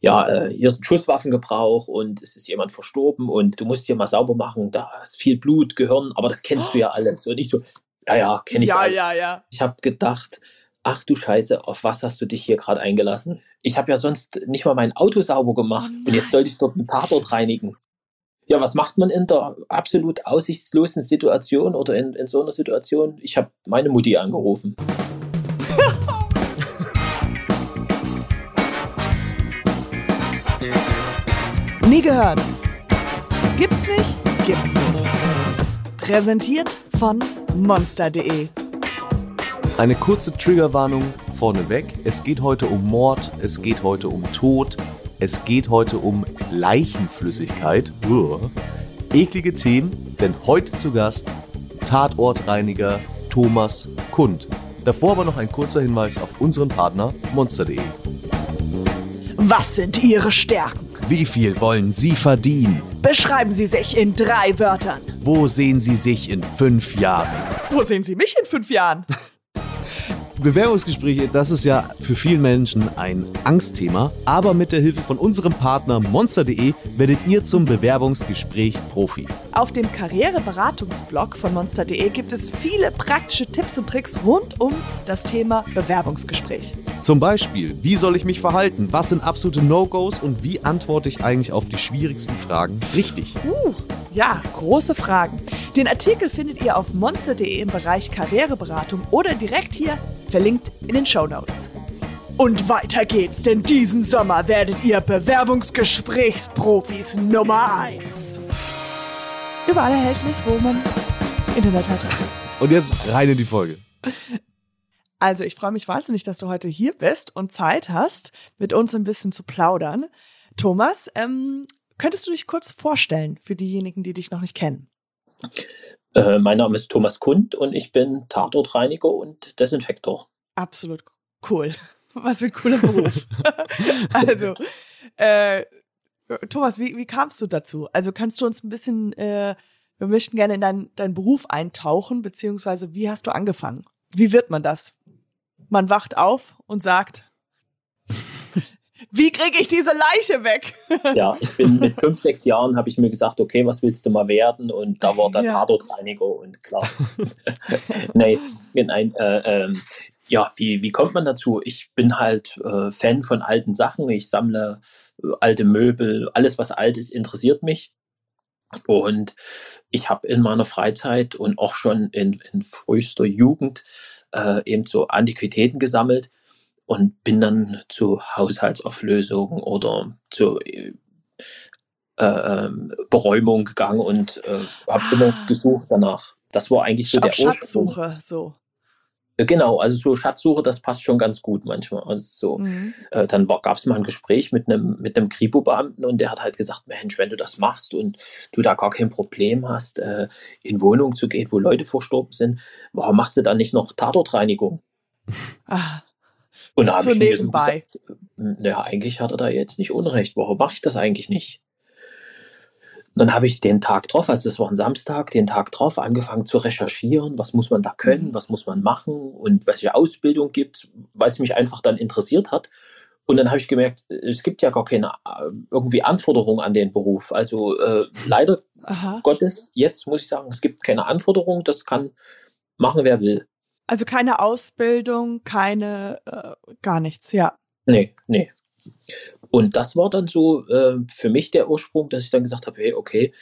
ja, äh, hier ist ein Schusswaffengebrauch und es ist jemand verstorben und du musst hier mal sauber machen, da ist viel Blut, Gehirn, aber das kennst du ja alles. Und ich so, ja, ja, kenne ich Ja, alles. ja, ja. Ich habe gedacht, ach du Scheiße, auf was hast du dich hier gerade eingelassen? Ich habe ja sonst nicht mal mein Auto sauber gemacht Oh und jetzt sollte ich dort einen Tatort reinigen. Ja, was macht man in der absolut aussichtslosen Situation oder in, in so einer Situation? Ich habe meine Mutti angerufen. Nie gehört. Gibt's nicht? Gibt's nicht. Präsentiert von monster.de. Eine kurze Triggerwarnung vorneweg. Es geht heute um Mord, es geht heute um Tod, es geht heute um Leichenflüssigkeit. Uah. Eklige Themen, denn heute zu Gast Tatortreiniger Thomas Kund. Davor aber noch ein kurzer Hinweis auf unseren Partner monster.de. Was sind Ihre Stärken? Wie viel wollen Sie verdienen? Beschreiben Sie sich in drei Wörtern. Wo sehen Sie sich in fünf Jahren? Wo sehen Sie mich in fünf Jahren? Bewerbungsgespräche, das ist ja für viele Menschen ein Angstthema, aber mit der Hilfe von unserem Partner monster.de werdet ihr zum Bewerbungsgespräch-Profi. Auf dem Karriereberatungsblog von monster.de gibt es viele praktische Tipps und Tricks rund um das Thema Bewerbungsgespräch. Zum Beispiel, wie soll ich mich verhalten? Was sind absolute No-Gos und wie antworte ich eigentlich auf die schwierigsten Fragen richtig? Uh, ja, große Fragen. Den Artikel findet ihr auf monster.de im Bereich Karriereberatung oder direkt hier verlinkt in den Show Notes. Und weiter geht's, denn diesen Sommer werdet ihr Bewerbungsgesprächsprofis Nummer 1. Überall erhältlich, wo man Internet hat. Und jetzt rein in die Folge. Also ich freue mich wahnsinnig, dass du heute hier bist und Zeit hast, mit uns ein bisschen zu plaudern. Thomas, ähm, könntest du dich kurz vorstellen für diejenigen, die dich noch nicht kennen? Äh, mein Name ist Thomas Kund und ich bin Tatortreiniger und Desinfektor. Absolut cool. Was für ein cooler Beruf. also, äh, Thomas, wie, wie kamst du dazu? Also kannst du uns ein bisschen, äh, wir möchten gerne in deinen deinen Beruf eintauchen, beziehungsweise wie hast du angefangen? Wie wird man das? Man wacht auf und sagt, wie kriege ich diese Leiche weg? Ja, ich bin mit fünf, sechs Jahren habe ich mir gesagt, okay, was willst du mal werden? Und da war der Ja. Tatortreiniger und klar. nee, nein, äh, ähm, ja, wie, wie kommt man dazu? Ich bin halt äh, Fan von alten Sachen. Ich sammle äh, alte Möbel, alles was alt ist, interessiert mich. Und ich habe in meiner Freizeit und auch schon in, in frühester Jugend äh, eben so Antiquitäten gesammelt und bin dann zu Haushaltsauflösungen oder zu äh, ähm, Beräumung gegangen und äh, habe Ah. immer gesucht danach. Das war eigentlich so Auf der Ursprung. Schatzsuche, so. Äh, Genau, also so Schatzsuche, das passt schon ganz gut manchmal. Also so, Mhm. äh, dann gab es mal ein Gespräch mit einem mit einem Kripo-Beamten und der hat halt gesagt, Mensch, wenn du das machst und du da gar kein Problem hast, äh, in Wohnungen zu gehen, wo Leute verstorben sind, warum machst du dann nicht noch Tatortreinigung? Ah, Und da habe so ich nebenbei. gesagt, naja, eigentlich hat er da jetzt nicht Unrecht. Warum mache ich das eigentlich nicht? Dann habe ich den Tag drauf, also das war ein Samstag, den Tag drauf angefangen zu recherchieren, was muss man da können, Mhm. was muss man machen und welche Ausbildung gibt, weil es mich einfach dann interessiert hat. Und dann habe ich gemerkt, es gibt ja gar keine äh, irgendwie Anforderungen an den Beruf. Also äh, leider Aha. Gottes, jetzt muss ich sagen, es gibt keine Anforderungen, das kann machen, wer will. Also keine Ausbildung, keine, äh, gar nichts, ja. Nee, nee. Und das war dann so äh, für mich der Ursprung, dass ich dann gesagt habe, hey, okay,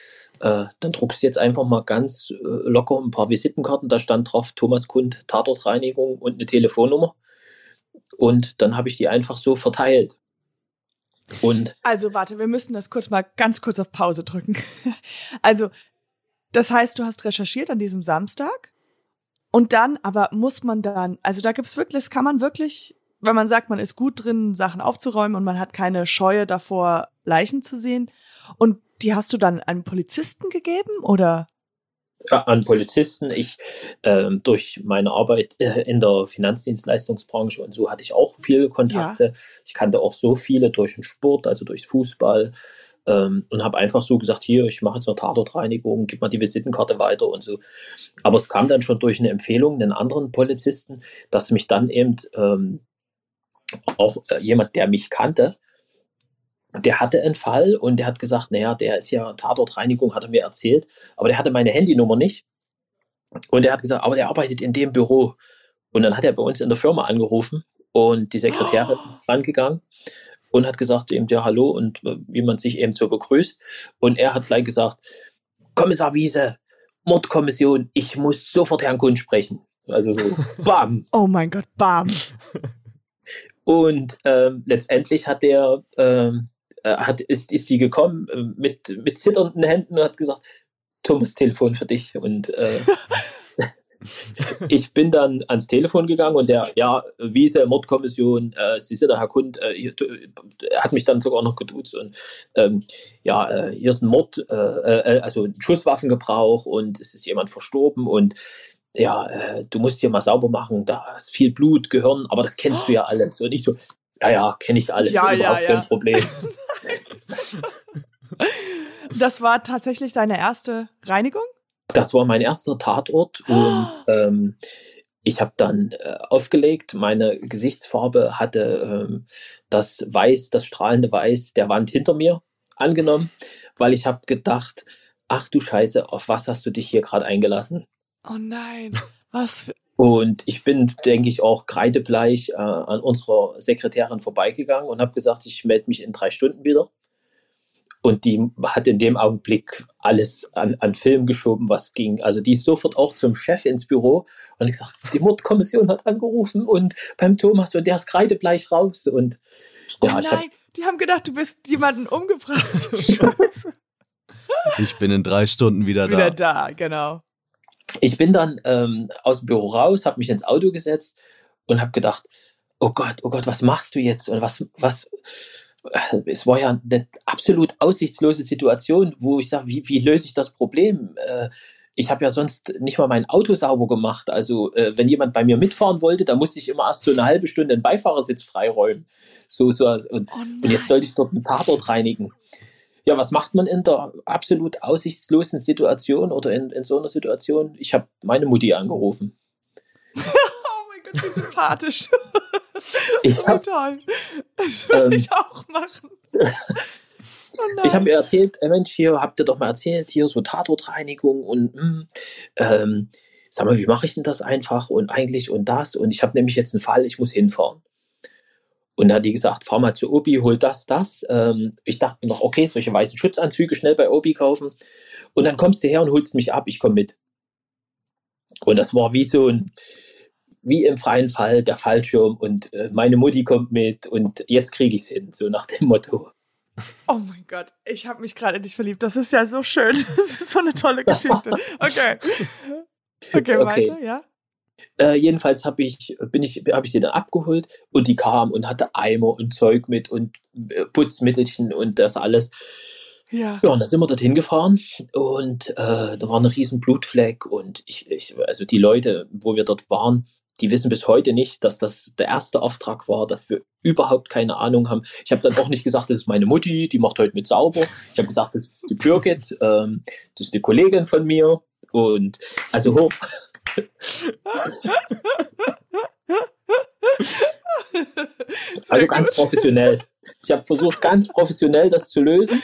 äh, dann druckst du jetzt einfach mal ganz äh, locker ein paar Visitenkarten. Da stand drauf Thomas Kund, Tatortreinigung und eine Telefonnummer. Und dann habe ich die einfach so verteilt. Und Also warte, wir müssen das kurz mal ganz kurz auf Pause drücken. Also, das heißt, du hast recherchiert an diesem Samstag und dann, aber muss man dann, also da gibt's wirklich, das kann man wirklich, wenn man sagt, man ist gut drin, Sachen aufzuräumen und man hat keine Scheue davor, Leichen zu sehen. Und die hast du dann einem Polizisten gegeben oder? An Polizisten. Ich ähm, durch meine Arbeit äh, in der Finanzdienstleistungsbranche und so hatte ich auch viele Kontakte. Ich kannte auch so viele durch den Sport, also durchs Fußball ähm, und habe einfach so gesagt, hier, ich mache jetzt eine Tatortreinigung, gib mal die Visitenkarte weiter und so. Aber es kam dann schon durch eine Empfehlung den anderen Polizisten, dass mich dann eben ähm, auch äh, jemand, der mich kannte, der hatte einen Fall und der hat gesagt, naja, der ist ja Tatortreinigung, hat er mir erzählt, aber der hatte meine Handynummer nicht. Und er hat gesagt, aber der arbeitet in dem Büro. Und dann hat er bei uns in der Firma angerufen und die Sekretärin oh. ist rangegangen und hat gesagt eben, ja, hallo und äh, wie man sich eben so begrüßt. Und er hat gleich gesagt, Kommissar Wiese, Mordkommission, ich muss sofort Herrn Kuhn sprechen. Also so, bam. Oh mein Gott, bam. Und ähm, letztendlich hat der, ähm, äh, hat, ist, ist die gekommen äh, mit, mit zitternden Händen und hat gesagt, Thomas, Telefon für dich. Und äh, ich bin dann ans Telefon gegangen und der, ja, Wiese, Mordkommission, äh, Sie sind der Herr Kund, äh, hier, hat mich dann sogar noch geduzt und ähm, ja, äh, hier ist ein Mord, äh, äh, also ein Schusswaffengebrauch und es ist jemand verstorben und ja, äh, du musst hier mal sauber machen, da ist viel Blut, Gehirn, aber das kennst du ja alles. Und ich so, ja, ja, kenne ich alles, ja, überhaupt ja, ja. kein Problem. das war tatsächlich deine erste Reinigung? Das war mein erster Tatort und ähm, ich habe dann äh, aufgelegt. Meine Gesichtsfarbe hatte ähm, das Weiß, das strahlende Weiß der Wand hinter mir angenommen, weil ich habe gedacht, ach du Scheiße, auf was hast du dich hier gerade eingelassen? Oh nein, was für und ich bin, denke ich, auch kreidebleich äh, an unserer Sekretärin vorbeigegangen und habe gesagt, ich melde mich in drei Stunden wieder. Und die hat in dem Augenblick alles an, an Film geschoben, was ging. Also die ist sofort auch zum Chef ins Büro und ich gesagt, die Mordkommission hat angerufen und beim Thomas und der ist kreidebleich raus. Und ja, oh nein, hab, die haben gedacht, du bist jemanden umgebracht. Scheiße. Ich bin in drei Stunden wieder, wieder da. Wieder da, genau. Ich bin dann ähm, aus dem Büro raus, habe mich ins Auto gesetzt und habe gedacht, oh Gott, oh Gott, was machst du jetzt? Und was, was, es war ja eine absolut aussichtslose Situation, wo ich sage, wie, wie löse ich das Problem? Äh, ich habe ja sonst nicht mal mein Auto sauber gemacht. Also äh, wenn jemand bei mir mitfahren wollte, dann musste ich immer erst so eine halbe Stunde den Beifahrersitz freiräumen. So, so, und, oh und jetzt sollte ich dort einen Tatort reinigen. Ja, was macht man in der absolut aussichtslosen Situation oder in, in so einer Situation? Ich habe meine Mutti angerufen. oh mein Gott, wie sympathisch. Ich hab, toll. Das würde ähm, ich auch machen. Oh ich habe ihr erzählt, äh, Mensch, hier habt ihr doch mal erzählt, hier so Tatortreinigung und mh, ähm, sag mal, wie mache ich denn das einfach und eigentlich und das und ich habe nämlich jetzt einen Fall, ich muss hinfahren. Und da hat die gesagt, fahr mal zu Obi, hol das, das. Ähm, ich dachte noch, okay, solche weißen Schutzanzüge schnell bei Obi kaufen. Und dann kommst du her und holst mich ab, ich komme mit. Und das war wie so ein, wie im freien Fall der Fallschirm und äh, meine Mutti kommt mit und jetzt kriege ich es hin, so nach dem Motto. Oh mein Gott, ich habe mich gerade in dich verliebt. Das ist ja so schön. Das ist so eine tolle Geschichte. Okay. Okay, okay. weiter, ja. Äh, jedenfalls habe ich, bin ich, habe ich die dann abgeholt und die kam und hatte Eimer und Zeug mit und äh, Putzmittelchen und das alles. Ja. ja, und dann sind wir dorthin gefahren und äh, da war ein riesen Blutfleck und ich, ich, also die Leute, wo wir dort waren, die wissen bis heute nicht, dass das der erste Auftrag war, dass wir überhaupt keine Ahnung haben. Ich habe dann auch nicht gesagt, das ist meine Mutti, die macht heute mit sauber. Ich habe gesagt, das ist die Birgit, ähm, das ist die Kollegin von mir. Und also hoch. also ganz professionell. Ich habe versucht, ganz professionell das zu lösen.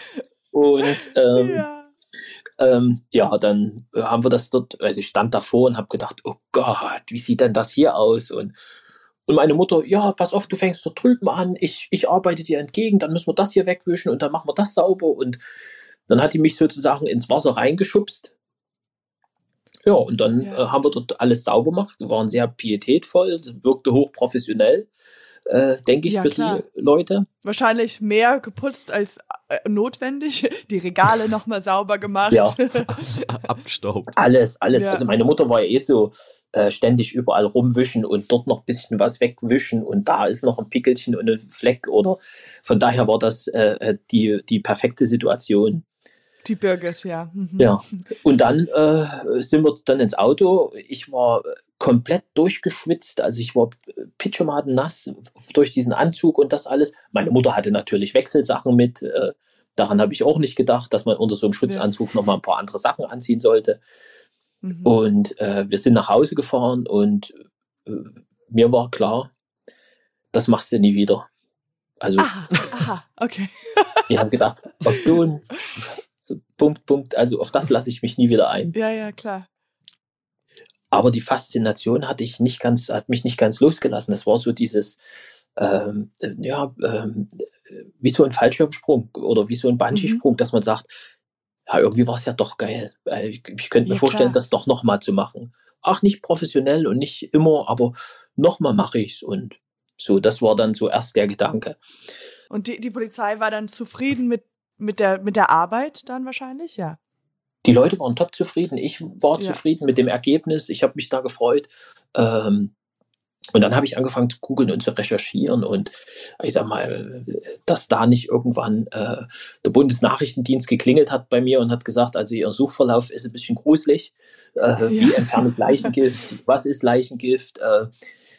Und ähm, ja ähm, ja, dann haben wir das dort, also ich stand davor und habe gedacht, oh Gott, wie sieht denn das hier aus? Und, und meine Mutter, ja, pass auf, du fängst dort drüben an, ich, ich arbeite dir entgegen, dann müssen wir das hier wegwischen und dann machen wir das sauber. Und dann hat die mich sozusagen ins Wasser reingeschubst. Ja, und dann ja. Äh, haben wir dort alles sauber gemacht, wir waren sehr pietätvoll, wirkte hochprofessionell äh, denke ich, ja, für klar. die Leute. Wahrscheinlich mehr geputzt als äh, notwendig. Die Regale nochmal sauber gemacht. Ja. Abgestaubt. Alles, alles. Ja. Also meine Mutter war ja eh so äh, ständig überall rumwischen und dort noch ein bisschen was wegwischen und da ist noch ein Pickelchen und ein Fleck oder von daher war das äh, äh die, die perfekte Situation. Die Birgit, ja. Mhm. Ja. Und dann äh, sind wir dann ins Auto. Ich war komplett durchgeschwitzt. Also ich war pitschemaden nass durch diesen Anzug und das alles. Meine Mutter hatte natürlich Wechselsachen mit. Äh, daran habe ich auch nicht gedacht, dass man unter so einem Schutzanzug ja. noch mal ein paar andere Sachen anziehen sollte. Mhm. Und äh, wir sind nach Hause gefahren und äh, mir war klar, das machst du nie wieder. Also, aha, aha, okay. wir haben gedacht, auf so einen Punkt, Punkt, also auf das lasse ich mich nie wieder ein. Ja, ja, klar. Aber die Faszination hatte ich nicht ganz, hat mich nicht ganz losgelassen. Es war so dieses, ähm, ja, ähm, wie so ein Fallschirmsprung oder wie so ein Bungee-Sprung, mhm. dass man sagt, ja, irgendwie war es ja doch geil. Ich, ich könnte mir ja, vorstellen, klar. das doch nochmal zu machen. Ach, nicht professionell und nicht immer, aber nochmal mache ich's. Und so, das war dann so erst der Gedanke. Und die, die Polizei war dann zufrieden mit, mit, der, mit der Arbeit dann wahrscheinlich, ja? Die Leute waren top zufrieden. Ich war ja. zufrieden mit dem Ergebnis. Ich habe mich da gefreut. Ähm, und dann habe ich angefangen zu googeln und zu recherchieren und ich sag mal, dass da nicht irgendwann äh, der Bundesnachrichtendienst geklingelt hat bei mir und hat gesagt, also Ihr Suchverlauf ist ein bisschen gruselig. Äh, ja. Wie entferne ich Leichengift? Was ist Leichengift? Äh,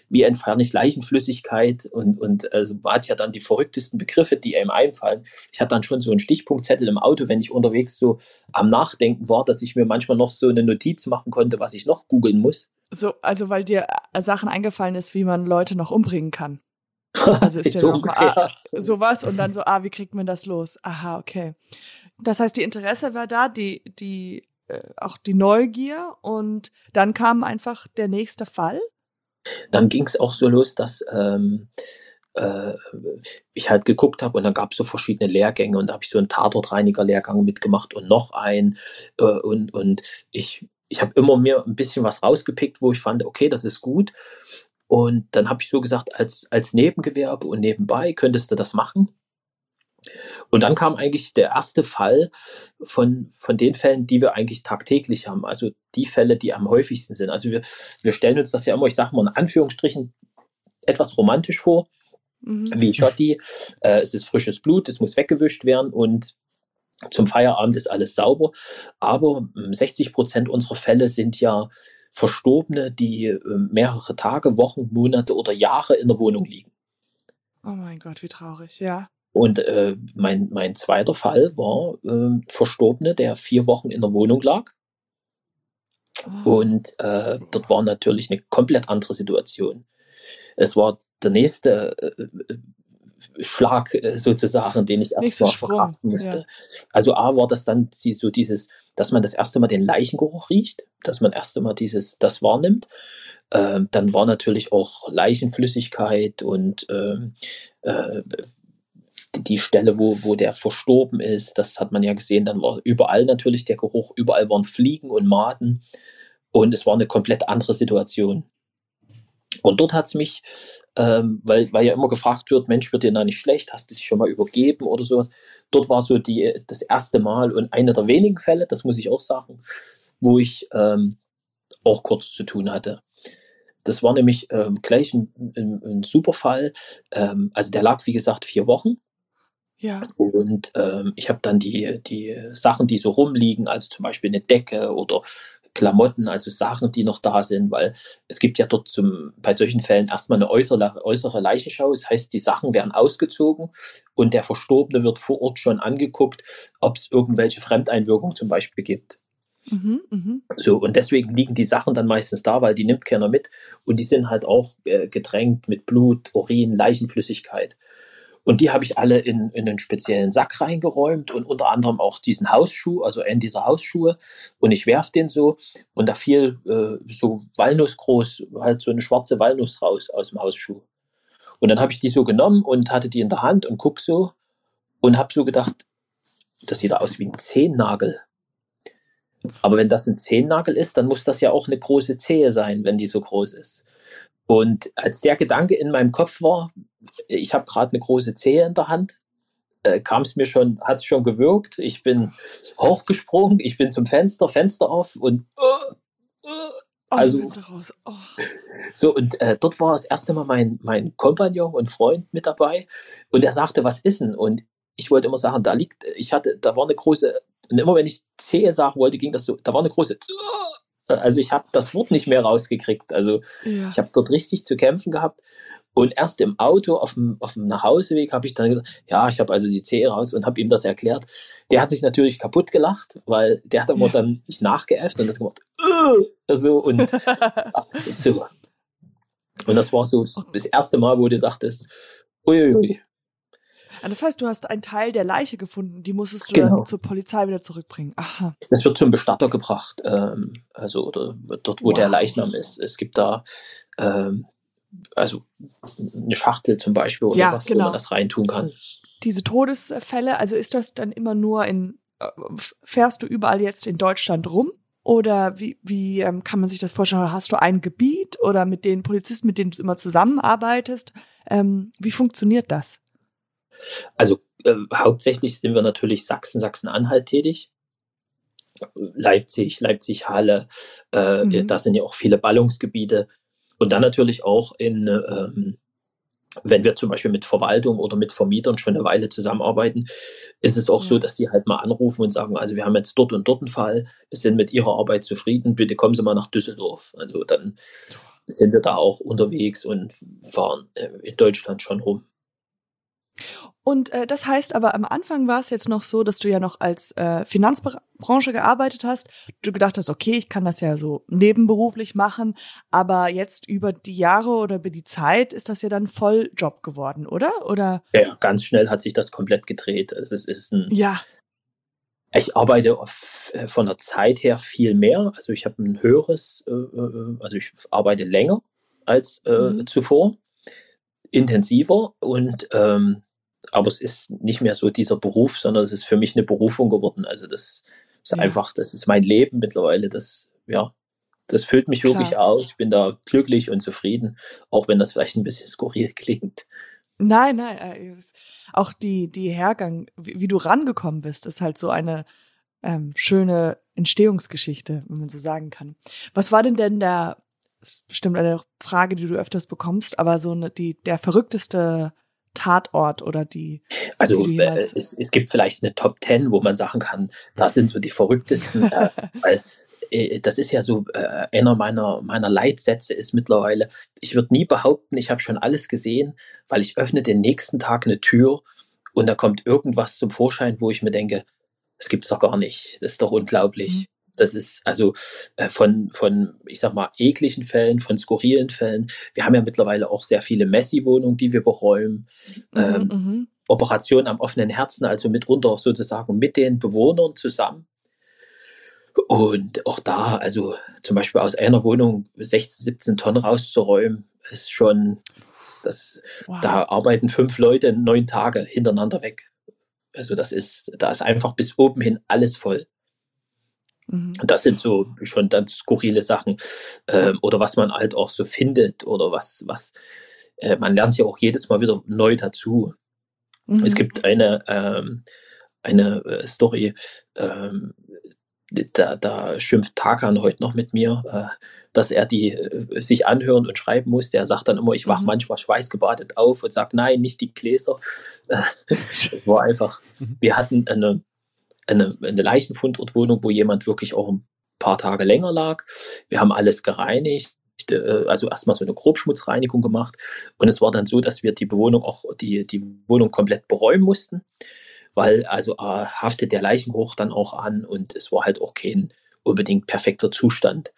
wie entferne ich Leichenflüssigkeit? Und, und also hat ja dann die verrücktesten Begriffe, die einem einfallen. Ich hatte dann schon so einen Stichpunktzettel im Auto, wenn ich unterwegs so am Nachdenken war, dass ich mir manchmal noch so eine Notiz machen konnte, was ich noch googeln muss. So, also weil dir äh, Sachen eingefallen ist, wie man Leute noch umbringen kann. Also ist ja so noch ah, sowas und dann so, ah, wie kriegt man das los? Aha, okay. Das heißt, die Interesse war da, die, die, äh, auch die Neugier und dann kam einfach der nächste Fall. Dann ging es auch so los, dass ähm, äh, ich halt geguckt habe und dann gab es so verschiedene Lehrgänge und da habe ich so einen Tatortreiniger-Lehrgang mitgemacht und noch einen äh, und, und ich ich habe immer mir ein bisschen was rausgepickt, wo ich fand, okay, das ist gut. Und dann habe ich so gesagt, als, als Nebengewerbe und nebenbei könntest du das machen. Und dann kam eigentlich der erste Fall von, von den Fällen, die wir eigentlich tagtäglich haben. Also die Fälle, die am häufigsten sind. Also wir, wir stellen uns das ja immer, ich sage mal in Anführungsstrichen, etwas romantisch vor. Mhm. Wie Schotti. Äh, es ist frisches Blut, es muss weggewischt werden und zum Feierabend ist alles sauber. Aber 60 hm, Prozent unserer Fälle sind ja Verstorbene, die ähm, mehrere Tage, Wochen, Monate oder Jahre in der Wohnung liegen. Oh mein Gott, wie traurig, ja. Und äh, mein, mein zweiter Fall war äh, Verstorbene, der vier Wochen in der Wohnung lag. Oh. Und äh, dort war natürlich eine komplett andere Situation. Es war der nächste äh, Schlag äh, sozusagen, den ich erstmal verkraften musste. Ja. Also A war das dann so dieses, dass man das erste Mal den Leichengeruch riecht, dass man erst einmal dieses, das wahrnimmt. Ähm, dann war natürlich auch Leichenflüssigkeit und ähm, äh, die Stelle, wo, wo der verstorben ist, das hat man ja gesehen, dann war überall natürlich der Geruch, überall waren Fliegen und Maden und es war eine komplett andere Situation. Und dort hat es mich, ähm, weil, weil ja immer gefragt wird, Mensch, wird dir da nicht schlecht, hast du dich schon mal übergeben oder sowas. Dort war so die, das erste Mal und einer der wenigen Fälle, das muss ich auch sagen, wo ich ähm, auch kurz zu tun hatte. Das war nämlich ähm, gleich ein, ein, ein super Fall. Ähm, also der lag, wie gesagt, vier Wochen. Ja. Und ähm, ich habe dann die, die Sachen, die so rumliegen, also zum Beispiel eine Decke oder Klamotten, also Sachen, die noch da sind, weil es gibt ja dort zum, bei solchen Fällen erstmal eine äußere, äußere Leichenschau. Das heißt, die Sachen werden ausgezogen und der Verstorbene wird vor Ort schon angeguckt, ob es irgendwelche Fremdeinwirkungen zum Beispiel gibt. Mhm, mh. So, und deswegen liegen die Sachen dann meistens da, weil die nimmt keiner mit und die sind halt auch äh, gedrängt mit Blut, Urin, Leichenflüssigkeit. Und die habe ich alle in, in einen speziellen Sack reingeräumt und unter anderem auch diesen Hausschuh, also einen dieser Hausschuhe. Und ich werf den so und da fiel äh, so Walnussgroß, halt so eine schwarze Walnuss raus aus dem Hausschuh. Und dann habe ich die so genommen und hatte die in der Hand und guck so und habe so gedacht, das sieht aus wie ein Zehennagel. Aber wenn das ein Zehennagel ist, dann muss das ja auch eine große Zehe sein, wenn die so groß ist. Und als der Gedanke in meinem Kopf war, ich habe gerade eine große Zehe in der Hand, äh, kam es mir schon, hat es schon gewirkt. Ich bin hochgesprungen, ich bin zum Fenster, Fenster auf und uh, uh, also oh. so und äh, dort war das erste Mal mein mein Kompagnon und Freund mit dabei und er sagte, was ist denn? Und ich wollte immer sagen, da liegt, ich hatte, da war eine große und immer wenn ich Zehe sagen wollte, ging das so, da war eine große also ich habe das Wort nicht mehr rausgekriegt. Also ja. ich habe dort richtig zu kämpfen gehabt. Und erst im Auto auf dem, auf dem Nachhauseweg habe ich dann gesagt, ja, ich habe also die Zehe raus und habe ihm das erklärt. Der hat sich natürlich kaputt gelacht, weil der hat aber ja. dann nicht nachgeäfft und hat gemacht, äh, so und so. Und das war so das erste Mal, wo du sagtest, uiuiui, das heißt, du hast einen Teil der Leiche gefunden, die musstest du Genau. dann zur Polizei wieder zurückbringen. Aha. Das wird zum Bestatter gebracht, ähm, also oder dort, wo Wow. der Leichnam ist. Es gibt da ähm, also eine Schachtel zum Beispiel oder Ja, was, wo genau. man das reintun kann. Diese Todesfälle, also ist das dann immer nur in, äh, fährst du überall jetzt in Deutschland rum? Oder wie, wie ähm, kann man sich das vorstellen? Hast du ein Gebiet oder mit den Polizisten, mit denen du immer zusammenarbeitest? Ähm, wie funktioniert das? Also äh, hauptsächlich sind wir natürlich Sachsen, Sachsen-Anhalt tätig. Leipzig, Leipzig, Halle, äh, Mhm. da sind ja auch viele Ballungsgebiete. Und dann natürlich auch in, ähm, wenn wir zum Beispiel mit Verwaltung oder mit Vermietern schon eine Weile zusammenarbeiten, ist es auch Ja. so, dass die halt mal anrufen und sagen, also wir haben jetzt dort und dort einen Fall, wir sind mit Ihrer Arbeit zufrieden, bitte kommen Sie mal nach Düsseldorf. Also dann sind wir da auch unterwegs und fahren äh, in Deutschland schon rum. Und äh, das heißt aber, am Anfang war es jetzt noch so, dass du ja noch als äh, Finanzbranche gearbeitet hast. Du gedacht hast, okay, ich kann das ja so nebenberuflich machen, aber jetzt über die Jahre oder über die Zeit ist das ja dann Volljob geworden, oder? Oder Ja, ganz schnell hat sich das komplett gedreht. Es ist, ist ein, ja, ich arbeite auf, äh, von der Zeit her viel mehr. Also ich habe ein höheres, äh, äh, also ich arbeite länger als äh, Mhm. zuvor, intensiver und ähm, aber es ist nicht mehr so dieser Beruf, sondern es ist für mich eine Berufung geworden. Also das ist Ja. einfach, das ist mein Leben mittlerweile. Das, ja, das füllt mich Klar. wirklich aus. Ich bin da glücklich und zufrieden, auch wenn das vielleicht ein bisschen skurril klingt. nein, nein, äh, auch die die Hergang, wie, wie du rangekommen bist, ist halt so eine ähm, schöne Entstehungsgeschichte, wenn man so sagen kann. Was war denn denn der, ist bestimmt eine Frage, die du öfters bekommst, aber so eine, die der verrückteste Tatort oder die Also die äh, es, es gibt vielleicht eine Top 10, wo man sagen kann, das sind so die verrücktesten, äh, weil äh, das ist ja so, äh, einer meiner, meiner Leitsätze ist mittlerweile, ich würde nie behaupten, ich habe schon alles gesehen, weil ich öffne den nächsten Tag eine Tür und da kommt irgendwas zum Vorschein, wo ich mir denke, das gibt's doch gar nicht, das ist doch unglaublich. Mhm. Das ist also äh, von, von, ich sag mal, ekligen Fällen, von skurrilen Fällen. Wir haben ja mittlerweile auch sehr viele Messi-Wohnungen, die wir beräumen. Ähm, Mhm, mhm. Operation am offenen Herzen, also mitunter sozusagen mit den Bewohnern zusammen. Und auch da, also zum Beispiel aus einer Wohnung 16, 17 Tonnen rauszuräumen, ist schon, das, Wow. da arbeiten fünf Leute neun Tage hintereinander weg. Also das ist, da ist einfach bis oben hin alles voll. Mhm. Das sind so schon dann skurrile Sachen. Ähm, oder was man halt auch so findet oder was, was, äh, man lernt ja auch jedes Mal wieder neu dazu. Mhm. Es gibt eine, ähm, eine äh, Story, ähm, da, da schimpft Tarkan heute noch mit mir, äh, dass er die äh, sich anhören und schreiben musste. Er sagt dann immer, ich wach Mhm. manchmal schweißgebadet auf und sagt, nein, nicht die Gläser. Äh, Es war einfach, wir hatten eine, eine, eine Leichenfundortwohnung, wo jemand wirklich auch ein paar Tage länger lag. Wir haben alles gereinigt, äh, also erstmal so eine Grobschmutzreinigung gemacht. Und es war dann so, dass wir die Bewohnung auch, die, die Wohnung komplett beräumen mussten, weil also äh, haftet der Leichengeruch dann auch an und es war halt auch kein unbedingt perfekter Zustand.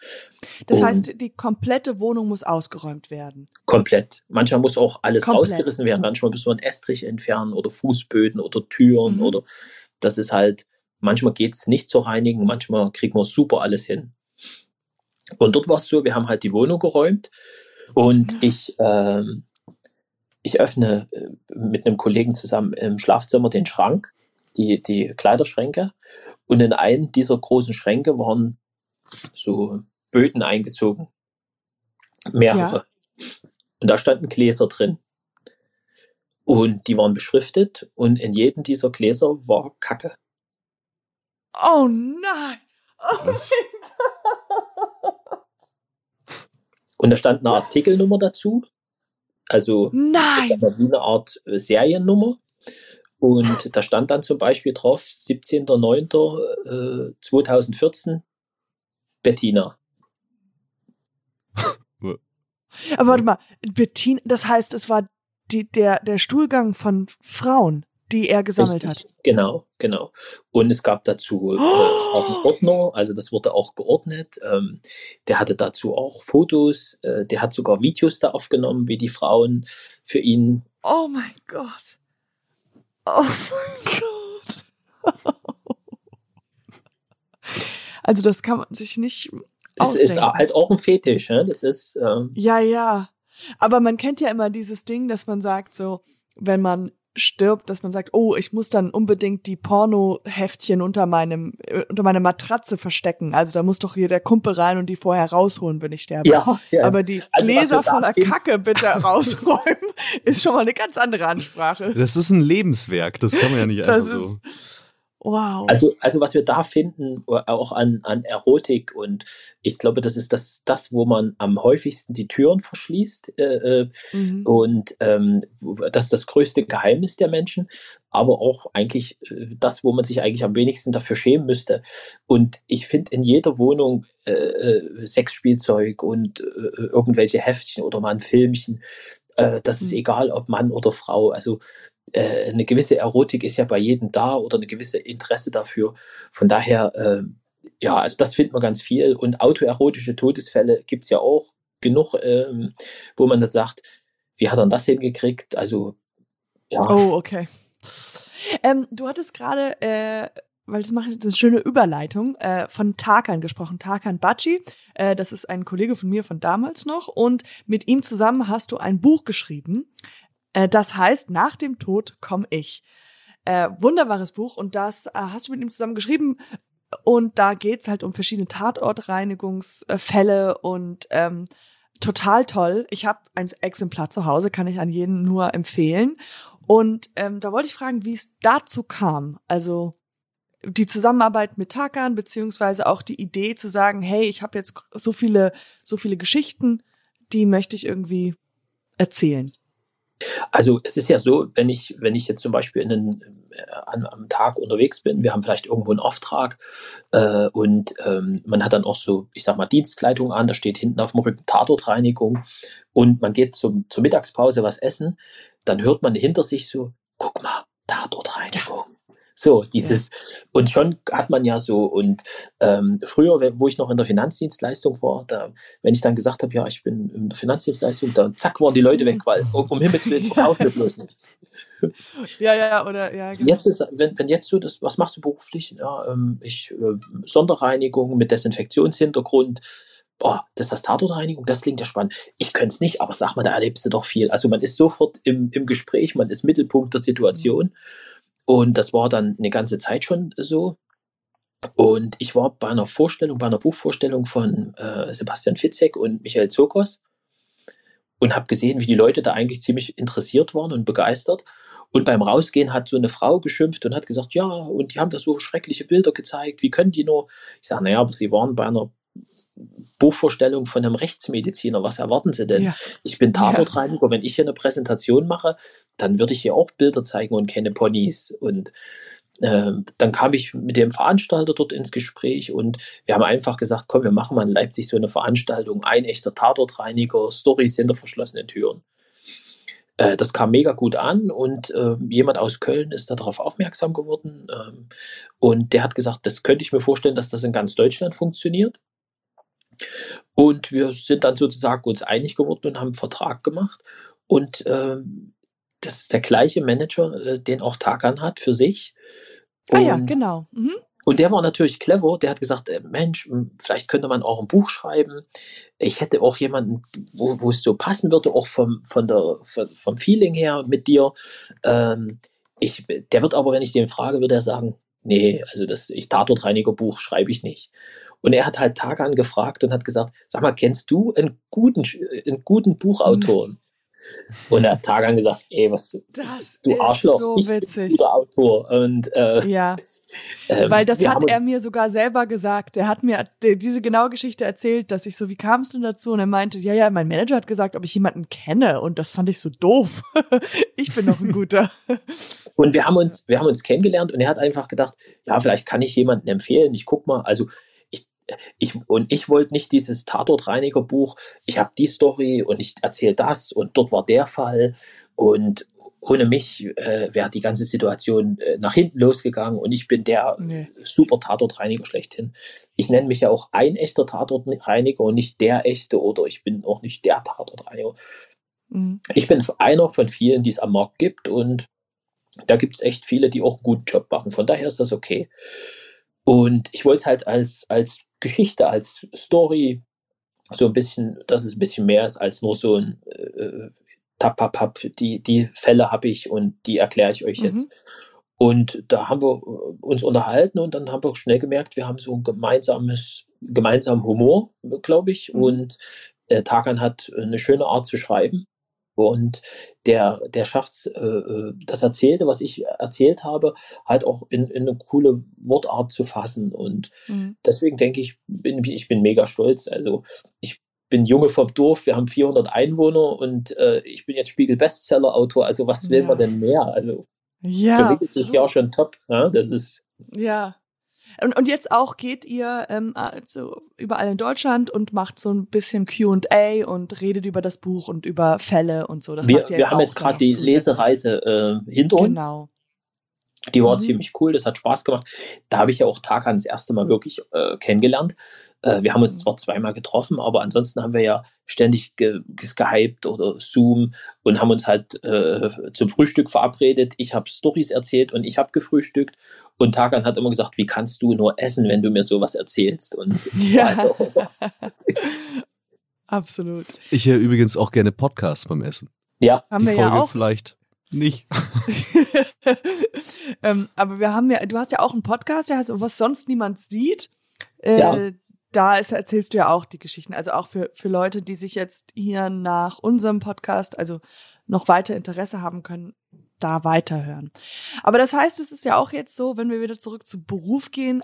Das Und heißt, die komplette Wohnung muss ausgeräumt werden. komplett. Manchmal muss auch alles Komplett. rausgerissen werden, manchmal muss man einen Estrich entfernen oder Fußböden oder Türen Mhm. oder das ist halt, manchmal geht es nicht zu reinigen, manchmal kriegen wir super alles hin. Und dort war es so, wir haben halt die Wohnung geräumt und Ja. ich, ähm, ich öffne äh, mit einem Kollegen zusammen im Schlafzimmer den Schrank, die, die Kleiderschränke und in einen dieser großen Schränke waren so Böden eingezogen. Mehrere. Und da standen Gläser drin. Und die waren beschriftet und in jedem dieser Gläser war Kacke. Oh nein! Oh Was? Und da stand eine Artikelnummer dazu. Also Nein! mal, wie eine Art äh, Seriennummer. Und da stand dann zum Beispiel drauf, 17.09.2014, Bettina. Aber warte mal, Bettina, das heißt, es war die, der, der Stuhlgang von Frauen, die er gesammelt hat. Genau, genau. Und es gab dazu äh, auch einen Ordner, also das wurde auch geordnet. Ähm, der hatte dazu auch Fotos, äh, der hat sogar Videos da aufgenommen, wie die Frauen für ihn Oh mein Gott. Oh mein Gott. Also das kann man sich nicht Das ausdenken. ist halt auch ein Fetisch, ne? Das ist, ähm, Ja, ja. Aber man kennt ja immer dieses Ding, dass man sagt so, wenn man stirbt, dass man sagt, oh, ich muss dann unbedingt die Porno-Heftchen unter meinem, äh, unter meiner Matratze verstecken. Also da muss doch hier der Kumpel rein und die vorher rausholen, wenn ich sterbe. ja, ja. Aber die Also, Gläser voller Kacke bitte rausräumen, ist schon mal eine ganz andere Ansprache. Das ist ein Lebenswerk, das kann man ja nicht einfach Das so. ist, wow. Also, also was wir da finden, äh, auch an, an Erotik und ich glaube, das ist das, das, wo man am häufigsten die Türen verschließt äh, äh, mhm. und ähm, das ist das größte Geheimnis der Menschen, aber auch eigentlich äh, das, wo man sich eigentlich am wenigsten dafür schämen müsste. Und ich finde in jeder Wohnung äh, Sexspielzeug und äh, irgendwelche Heftchen oder mal ein Filmchen. Das ist Mhm. egal, ob Mann oder Frau. Also äh, eine gewisse Erotik ist ja bei jedem da oder eine gewisse Interesse dafür. Von daher, äh, ja, also das findet man ganz viel. Und autoerotische Todesfälle gibt's ja auch genug, ähm, wo man das sagt, wie hat er das hingekriegt? Also, ja. Oh, okay. Ähm, du hattest gerade, äh, weil das macht eine schöne Überleitung, äh, von Tarkan gesprochen. Tarkan Baci, äh, das ist ein Kollege von mir von damals noch. Und mit ihm zusammen hast du ein Buch geschrieben. Äh, das heißt, nach dem Tod komme ich. Äh, wunderbares Buch. Und das äh, hast du mit ihm zusammen geschrieben. Und da geht's halt um verschiedene Tatortreinigungsfälle und ähm, total toll. Ich habe ein Exemplar zu Hause, kann ich an jeden nur empfehlen. Und ähm, da wollte ich fragen, wie es dazu kam. Also die Zusammenarbeit mit Tarkan, beziehungsweise auch die Idee zu sagen, hey, ich habe jetzt so viele, so viele Geschichten, die möchte ich irgendwie erzählen. Also es ist ja so, wenn ich, wenn ich jetzt zum Beispiel in einen, äh, an, am Tag unterwegs bin, wir haben vielleicht irgendwo einen Auftrag äh, und ähm, man hat dann auch so, ich sag mal, Dienstkleidung an, da steht hinten auf dem Rücken Tatortreinigung und man geht zum, zur Mittagspause was essen, dann hört man hinter sich so, guck mal, Tatortreinigung. So, dieses, und schon hat man ja so, und ähm, früher, wo ich noch in der Finanzdienstleistung war, da, wenn ich dann gesagt habe, ja, ich bin in der Finanzdienstleistung, dann zack, waren die Leute weg, weil um, Himmels Willen verkaufen wir bloß nichts. Ja, ja, oder ja, genau. Jetzt ist, wenn, wenn jetzt so das, was machst du beruflich? Ja, ähm, ich, äh, Sonderreinigung mit Desinfektionshintergrund. Boah, das ist das Tatortreinigung, das klingt ja spannend. Ich könnte es nicht, aber sag mal, da erlebst du doch viel. Also man ist sofort im, im Gespräch, man ist Mittelpunkt der Situation. Und das war dann eine ganze Zeit schon so. Und ich war bei einer Vorstellung, bei einer Buchvorstellung von äh, Sebastian Fitzek und Michael Zokos und habe gesehen, wie die Leute da eigentlich ziemlich interessiert waren und begeistert. Und beim Rausgehen hat so eine Frau geschimpft und hat gesagt, ja, und die haben da so schreckliche Bilder gezeigt, wie können die nur? Ich sage, naja, aber sie waren bei einer Buchvorstellung von einem Rechtsmediziner, was erwarten sie denn? Ja. Ich bin Tatortreiniger, wenn ich hier eine Präsentation mache, dann würde ich hier auch Bilder zeigen und keine Ponys. Und ähm, dann kam ich mit dem Veranstalter dort ins Gespräch und wir haben einfach gesagt, komm, wir machen mal in Leipzig so eine Veranstaltung, ein echter Tatortreiniger, Stories hinter verschlossenen Türen. Äh, das kam mega gut an und äh, jemand aus Köln ist darauf aufmerksam geworden ähm, und der hat gesagt, das könnte ich mir vorstellen, dass das in ganz Deutschland funktioniert. Und wir sind dann sozusagen uns einig geworden und haben einen Vertrag gemacht. Und ähm, das ist der gleiche Manager, äh, den auch Takan hat für sich. Ah ja, Und- genau. Mhm. und der war natürlich clever. Der hat gesagt, äh, Mensch, vielleicht könnte man auch ein Buch schreiben. Ich hätte auch jemanden, wo, wo es so passen würde, auch vom, von der, von, vom Feeling her mit dir. Ähm, ich, der wird aber, wenn ich den frage, wird er sagen, nee, also das ich Tatortreiniger-Buch schreibe ich nicht. Und er hat halt Tagan gefragt und hat gesagt, sag mal, kennst du einen guten, einen guten Buchautoren? Und er hat Tagan gesagt, ey, was du, Das du ist Arschloch, so ich bin ein witzig. guter Autor. Und äh, Ja, ähm, weil das hat er mir sogar selber gesagt. Er hat mir die- diese genaue Geschichte erzählt, dass ich so, wie kam es denn dazu? Und er meinte, ja, ja, mein Manager hat gesagt, ob ich jemanden kenne. Und das fand ich so doof. ich bin noch ein guter. Und wir haben uns, wir haben uns kennengelernt und er hat einfach gedacht, ja, vielleicht kann ich jemanden empfehlen. Ich guck mal, also ich, und ich wollte nicht dieses Tatortreiniger-Buch. Ich habe die Story und ich erzähle das und dort war der Fall und ohne mich äh, wäre die ganze Situation äh, nach hinten losgegangen und ich bin der Nee. super Tatortreiniger schlechthin. Ich nenne mich ja auch ein echter Tatortreiniger und nicht der echte oder ich bin auch nicht der Tatortreiniger. Mhm. Ich bin einer von vielen, die es am Markt gibt und da gibt es echt viele, die auch einen guten Job machen. Von daher ist das okay. Und ich wollte es halt als, als Geschichte, als Story so ein bisschen, dass es ein bisschen mehr ist als nur so ein äh, Tapapap. Die, die Fälle habe ich und die erkläre ich euch mhm. jetzt. Und da haben wir uns unterhalten und dann haben wir schnell gemerkt, wir haben so ein gemeinsames, gemeinsamen Humor, glaube ich. Mhm. Und äh, Tarkan hat eine schöne Art zu schreiben. Und der, der schafft es, äh, äh, das Erzählte, was ich erzählt habe, halt auch in, in eine coole Wortart zu fassen. Und mhm. deswegen denke ich, bin, ich bin mega stolz. Also ich bin Junge vom Dorf, wir haben 400 Einwohner und äh, ich bin jetzt Spiegel-Bestseller-Autor. Also was will ja. man denn mehr? Also ja, für mich ist es ja auch schon top. Ja? Das ist ja, und, und jetzt auch geht ihr ähm, also überall in Deutschland und macht so ein bisschen Q&A und redet über das Buch und über Fälle und so. Das wir wir haben jetzt gerade die Lesereise äh, hinter uns. Genau. Die war mhm. ziemlich cool, das hat Spaß gemacht. Da habe ich ja auch Tarkan das erste Mal wirklich äh, kennengelernt. Äh, wir haben uns mhm. zwar zweimal getroffen, aber ansonsten haben wir ja ständig ge gehypt oder Zoom und haben uns halt äh, zum Frühstück verabredet. Ich habe Stories erzählt und ich habe gefrühstückt. Und Tarkan hat immer gesagt, wie kannst du nur essen, wenn du mir sowas erzählst? Und ja. Absolut. Ich höre übrigens auch gerne Podcasts beim Essen. Ja, haben die wir Folge ja auch. vielleicht nicht. ähm, aber wir haben ja, du hast ja auch einen Podcast, der heißt Was sonst niemand sieht. Äh, ja. Da ist, erzählst du ja auch die Geschichten. Also auch für, für Leute, die sich jetzt hier nach unserem Podcast, also noch weiter Interesse haben können, da weiterhören. Aber das heißt, es ist ja auch jetzt so, wenn wir wieder zurück zu Beruf gehen,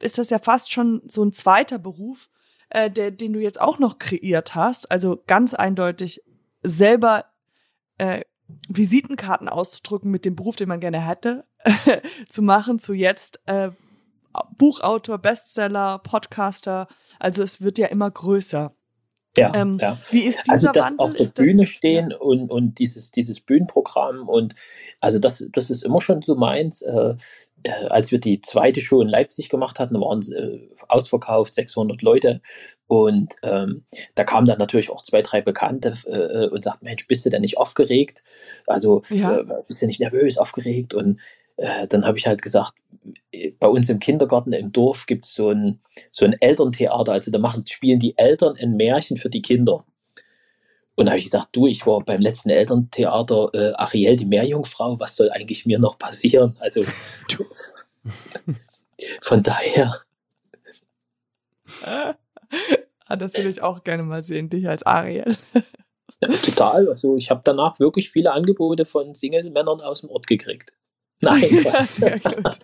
ist das ja fast schon so ein zweiter Beruf, äh, der, den du jetzt auch noch kreiert hast. Also ganz eindeutig selber äh, Visitenkarten auszudrücken mit dem Beruf, den man gerne hätte, zu machen, zu jetzt äh, Buchautor, Bestseller, Podcaster. Also es wird ja immer größer. Ja, ähm, ja. Wie ist dieser also das Wandel? auf der ist Bühne das, stehen und, und dieses, dieses Bühnenprogramm und also das, das ist immer schon so meins. Äh, äh, als wir die zweite Show in Leipzig gemacht hatten, waren es äh, ausverkauft, 600 Leute und ähm, da kamen dann natürlich auch zwei, drei Bekannte äh, und sagten, Mensch, bist du denn nicht aufgeregt? Also ja. Äh, bist du nicht nervös, aufgeregt? Und äh, dann habe ich halt gesagt, bei uns im Kindergarten im Dorf gibt es so ein, so ein Elterntheater. Also da machen, spielen die Eltern ein Märchen für die Kinder. Und da habe ich gesagt, du, ich war beim letzten Elterntheater äh, Ariel, die Meerjungfrau, was soll eigentlich mir noch passieren? Also du, von daher. Ah, das würde ich auch gerne mal sehen, dich als Ariel. Ja, total. Also ich habe danach wirklich viele Angebote von Single-Männern aus dem Ort gekriegt. Nein, ja, sehr gut.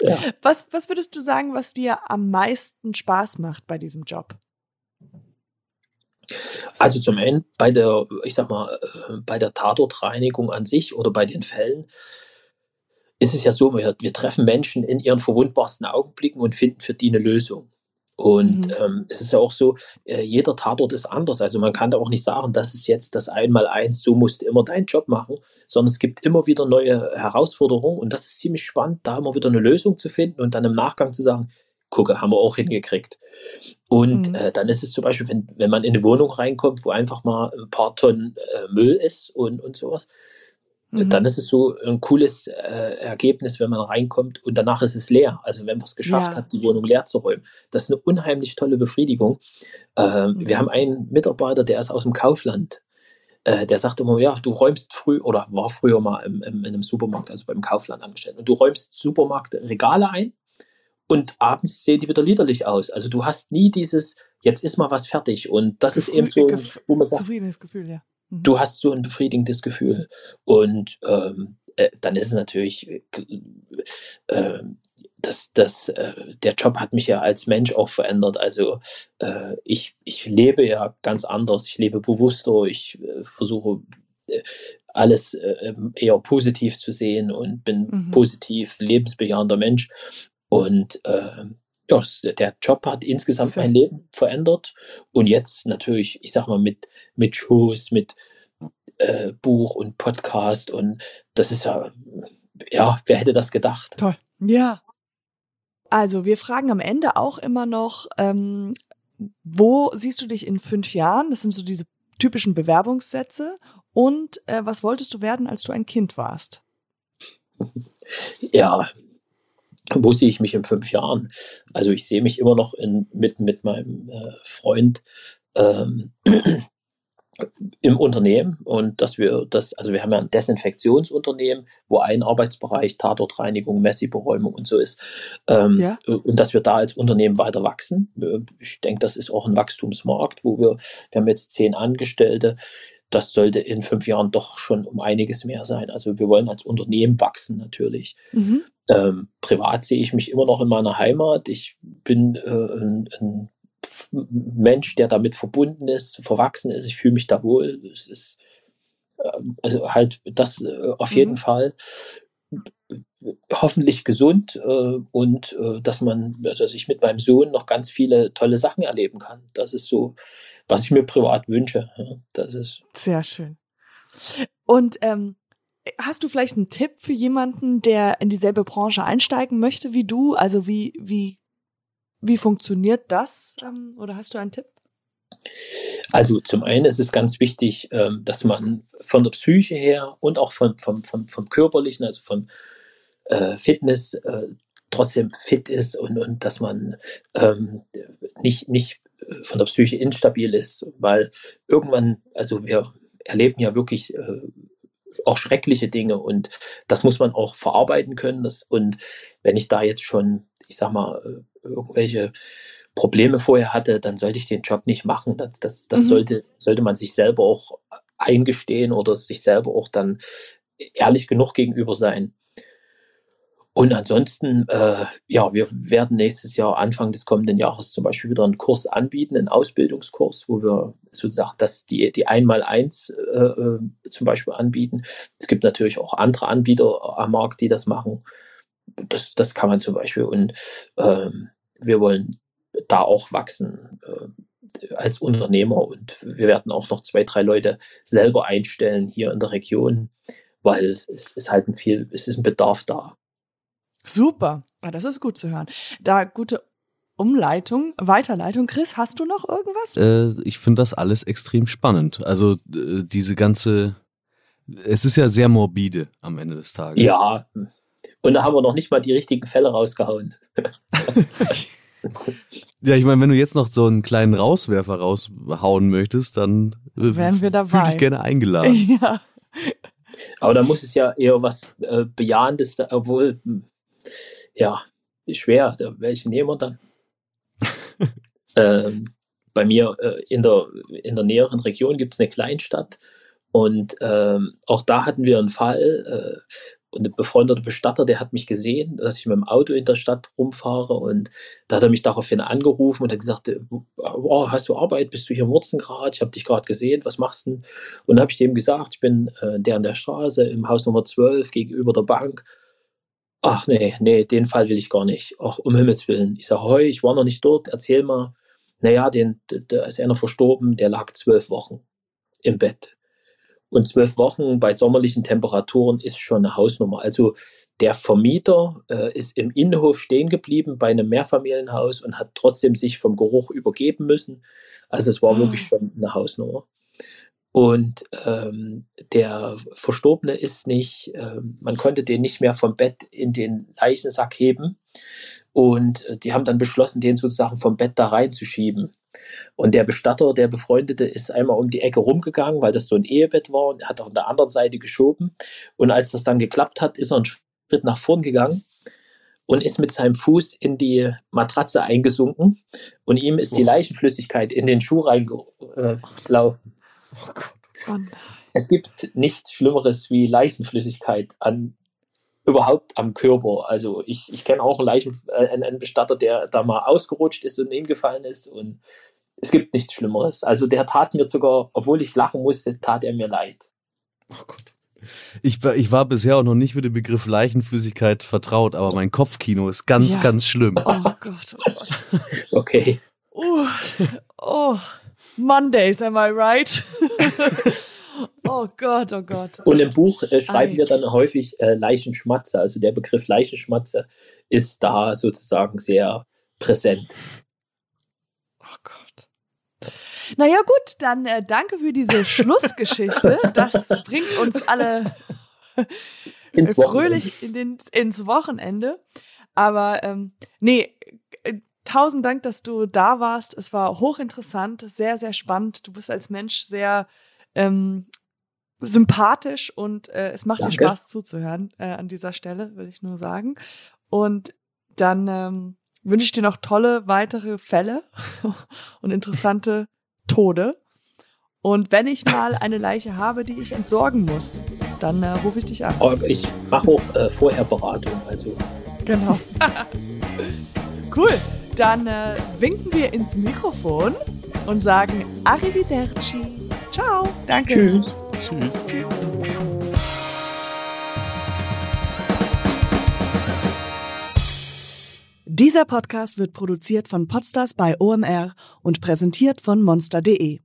ja. was, was würdest du sagen, was dir am meisten Spaß macht bei diesem Job? Also zum einen bei der, ich sag mal, äh, bei der Tatortreinigung an sich oder bei den Fällen ist es ja so, wir, wir treffen Menschen in ihren verwundbarsten Augenblicken und finden für die eine Lösung. Und mhm. ähm, es ist ja auch so, äh, jeder Tatort ist anders. Also man kann da auch nicht sagen, das ist jetzt das Einmaleins, so musst du immer deinen Job machen, sondern es gibt immer wieder neue Herausforderungen und das ist ziemlich spannend, da immer wieder eine Lösung zu finden und dann im Nachgang zu sagen, gucke, haben wir auch hingekriegt. Und mhm. äh, dann ist es zum Beispiel, wenn, wenn man in eine Wohnung reinkommt, wo einfach mal ein paar Tonnen äh, Müll ist und, und sowas, Mhm. Dann ist es so ein cooles äh, Ergebnis, wenn man reinkommt und danach ist es leer. Also wenn man es geschafft ja. hat, die Wohnung leer zu räumen. Das ist eine unheimlich tolle Befriedigung. Äh, mhm. Wir haben einen Mitarbeiter, der ist aus dem Kaufland. Äh, der sagt immer, ja, du räumst früh oder war früher mal im, im, in einem Supermarkt, also beim Kaufland angestellt. Und du räumst Supermarktregale ein und abends sehen die wieder liederlich aus. Also du hast nie dieses, jetzt ist mal was fertig. Und das Gefühl, ist eben so, wo man sagt, zufriedenes Gefühl, ja. Mhm. du hast so ein befriedigendes Gefühl. Und ähm, äh, dann ist es natürlich, äh, äh, das, das, äh, der Job hat mich ja als Mensch auch verändert. Also äh, ich, ich lebe ja ganz anders, ich lebe bewusster, ich äh, versuche äh, alles äh, eher positiv zu sehen und bin mhm. positiv lebensbejahender Mensch. Und äh, ja, der Job hat insgesamt mein Leben verändert. Und jetzt natürlich, ich sag mal, mit, mit Shows, mit äh, Buch und Podcast. Und das ist ja, ja, wer hätte das gedacht? Toll. Ja. Also, wir fragen am Ende auch immer noch, ähm, wo siehst du dich in fünf Jahren? Das sind so diese typischen Bewerbungssätze. Und äh, was wolltest du werden, als du ein Kind warst? Ja, wo sehe ich mich in fünf Jahren? Also ich sehe mich immer noch in, mit, mit meinem äh, Freund ähm, im Unternehmen und dass wir das, also wir haben ja ein Desinfektionsunternehmen, wo ein Arbeitsbereich Tatortreinigung, Messi-Beräumung und so ist. Ähm, ja. Und dass wir da als Unternehmen weiter wachsen. Ich denke, das ist auch ein Wachstumsmarkt, wo wir, wir haben jetzt zehn Angestellte. Das sollte in fünf Jahren doch schon um einiges mehr sein. Also wir wollen als Unternehmen wachsen natürlich. Mhm. Ähm, privat sehe ich mich immer noch in meiner Heimat. Ich bin äh, ein, ein Mensch, der damit verbunden ist, verwachsen ist. Ich fühle mich da wohl. Es ist ähm, also halt das äh, auf jeden mhm. Fall hoffentlich gesund äh, und äh, dass man, dass ich mit meinem Sohn noch ganz viele tolle Sachen erleben kann. Das ist so, was ich mir privat wünsche. Das ist sehr schön. Und ähm, hast du vielleicht einen Tipp für jemanden, der in dieselbe Branche einsteigen möchte wie du? Also wie wie wie funktioniert das? Ähm, oder hast du einen Tipp? Also zum einen ist es ganz wichtig, ähm, dass man von der Psyche her und auch vom, vom, vom, vom körperlichen, also vom äh, Fitness, äh, trotzdem fit ist und, und dass man ähm, nicht, nicht von der Psyche instabil ist, weil irgendwann, also wir erleben ja wirklich äh, auch schreckliche Dinge und das muss man auch verarbeiten können. Das, und wenn ich da jetzt schon, ich sag mal, irgendwelche Probleme vorher hatte, dann sollte ich den Job nicht machen. Das, das, das mhm. sollte, sollte man sich selber auch eingestehen oder sich selber auch dann ehrlich genug gegenüber sein. Und ansonsten, äh, ja, wir werden nächstes Jahr, Anfang des kommenden Jahres zum Beispiel wieder einen Kurs anbieten, einen Ausbildungskurs, wo wir sozusagen das, die, die Einmal-Eins äh, äh zum Beispiel anbieten. Es gibt natürlich auch andere Anbieter am Markt, die das machen das, das kann man zum Beispiel. Und ähm, wir wollen da auch wachsen äh, als Unternehmer und wir werden auch noch zwei, drei Leute selber einstellen hier in der Region, weil es ist halt ein viel, es ist ein Bedarf da. Super, ja, das ist gut zu hören. Da gute Umleitung, Weiterleitung. Chris, hast du noch irgendwas? Äh, ich finde das alles extrem spannend. Also diese ganze, es ist ja sehr morbide am Ende des Tages. Ja, und da haben wir noch nicht mal die richtigen Fälle rausgehauen. ja, ich meine, wenn du jetzt noch so einen kleinen Rauswerfer raushauen möchtest, dann äh, wären wir dabei. Fühl dich gerne eingeladen. Ja. Aber da muss es ja eher was äh, Bejahendes, obwohl, hm, ja, ist schwer. Welche nehmen wir dann? ähm, bei mir äh, in, der, in der näheren Region gibt es eine Kleinstadt und ähm, auch da hatten wir einen Fall, äh, und ein befreundeter Bestatter, der hat mich gesehen, dass ich mit dem Auto in der Stadt rumfahre und da hat er mich daraufhin angerufen und hat gesagt, oh, hast du Arbeit, bist du hier im Wurzengrad, ich habe dich gerade gesehen, was machst du? Und habe ich dem gesagt, ich bin äh, der an der Straße im Haus Nummer 12 gegenüber der Bank. Ach nee, nee, den Fall will ich gar nicht. Ach, um Himmels Willen. Ich sage, heu, ich war noch nicht dort, erzähl mal. Naja, den, da ist einer verstorben, der lag zwölf Wochen im Bett. Und zwölf Wochen bei sommerlichen Temperaturen ist schon eine Hausnummer. Also der Vermieter äh, ist im Innenhof stehen geblieben bei einem Mehrfamilienhaus und hat trotzdem sich vom Geruch übergeben müssen. Also es war ah. wirklich schon eine Hausnummer. Und ähm, der Verstorbene ist nicht, äh, man konnte den nicht mehr vom Bett in den Leichensack heben. Und äh, die haben dann beschlossen, den sozusagen vom Bett da reinzuschieben. Und der Bestatter, der Befreundete, ist einmal um die Ecke rumgegangen, weil das so ein Ehebett war und hat auch an der anderen Seite geschoben. Und als das dann geklappt hat, ist er einen Schritt nach vorn gegangen und ist mit seinem Fuß in die Matratze eingesunken und ihm ist die Leichenflüssigkeit in den Schuh reingelaufen. Oh Gott. Oh es gibt nichts Schlimmeres wie Leichenflüssigkeit an überhaupt am Körper. Also ich, ich kenne auch einen, Leichen, äh, einen Bestatter, der da mal ausgerutscht ist und hingefallen ist und es gibt nichts Schlimmeres. Also der tat mir sogar, obwohl ich lachen musste, tat er mir leid. Oh Gott. Ich war, ich war bisher auch noch nicht mit dem Begriff Leichenflüssigkeit vertraut, aber mein Kopfkino ist ganz, ja. ganz schlimm. Oh Gott, oh Gott. okay. Oh, oh, Mondays, am I right? Oh Gott, oh Gott. Und im Buch äh, schreiben Ei. wir dann häufig äh, Leichenschmatzer. Also der Begriff Leichenschmatzer ist da sozusagen sehr präsent. Oh Gott. Naja gut, dann äh, danke für diese Schlussgeschichte. Das bringt uns alle ins fröhlich in den, ins Wochenende. Aber ähm, nee, tausend Dank, dass du da warst. Es war hochinteressant, sehr, sehr spannend. Du bist als Mensch sehr ähm, sympathisch und äh, es macht Danke. dir Spaß zuzuhören äh, an dieser Stelle, will ich nur sagen. Und dann ähm, wünsche ich dir noch tolle weitere Fälle und interessante Tode. Und wenn ich mal eine Leiche habe, die ich entsorgen muss, dann äh, rufe ich dich an. Ich mache auch äh, vorher Beratung, also. Genau. cool. Dann äh, winken wir ins Mikrofon und sagen Arrivederci. Ciao. Danke. Tschüss. Tschüss. Tschüss. Dieser Podcast wird produziert von Podstars bei OMR und präsentiert von monster.de.